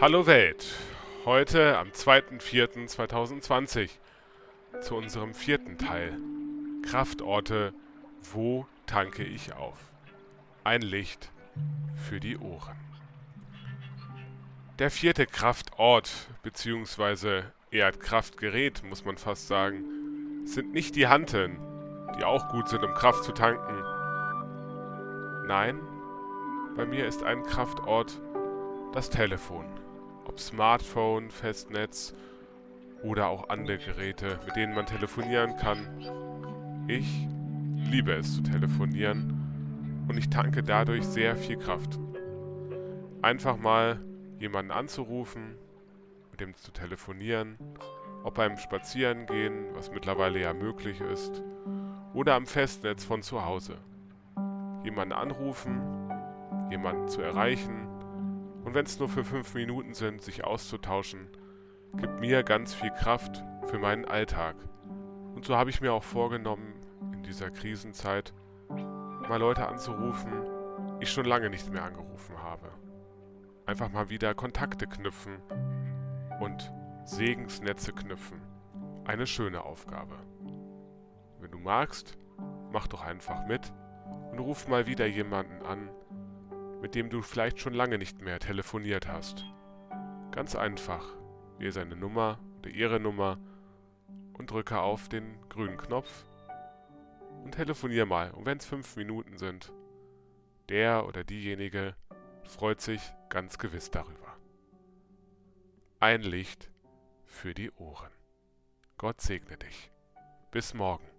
Hallo Welt, heute am 2.4.2020 zu unserem vierten Teil. Kraftorte, wo tanke ich auf? Ein Licht für die Ohren. Der vierte Kraftort, beziehungsweise eher Kraftgerät, muss man fast sagen, sind nicht die Hanteln, die auch gut sind, um Kraft zu tanken. Nein, bei mir ist ein Kraftort das Telefon. Ob Smartphone, Festnetz oder auch andere Geräte, mit denen man telefonieren kann. Ich liebe es zu telefonieren und ich tanke dadurch sehr viel Kraft. Einfach mal jemanden anzurufen, mit dem zu telefonieren, ob beim Spazierengehen, was mittlerweile ja möglich ist, oder am Festnetz von zu Hause. Jemanden anrufen, jemanden zu erreichen und wenn es nur für fünf Minuten sind, sich auszutauschen, gibt mir ganz viel Kraft für meinen Alltag. Und so habe ich mir auch vorgenommen, in dieser Krisenzeit mal Leute anzurufen, die ich schon lange nicht mehr angerufen habe. Einfach mal wieder Kontakte knüpfen und Segensnetze knüpfen. Eine schöne Aufgabe. Wenn du magst, mach doch einfach mit und ruf mal wieder jemanden an, mit dem du vielleicht schon lange nicht mehr telefoniert hast. Ganz einfach. Wähle seine Nummer oder ihre Nummer und drücke auf den grünen Knopf und telefonier mal. Und wenn es fünf Minuten sind, der oder diejenige freut sich ganz gewiss darüber. Ein Licht für die Ohren. Gott segne dich. Bis morgen.